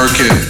market.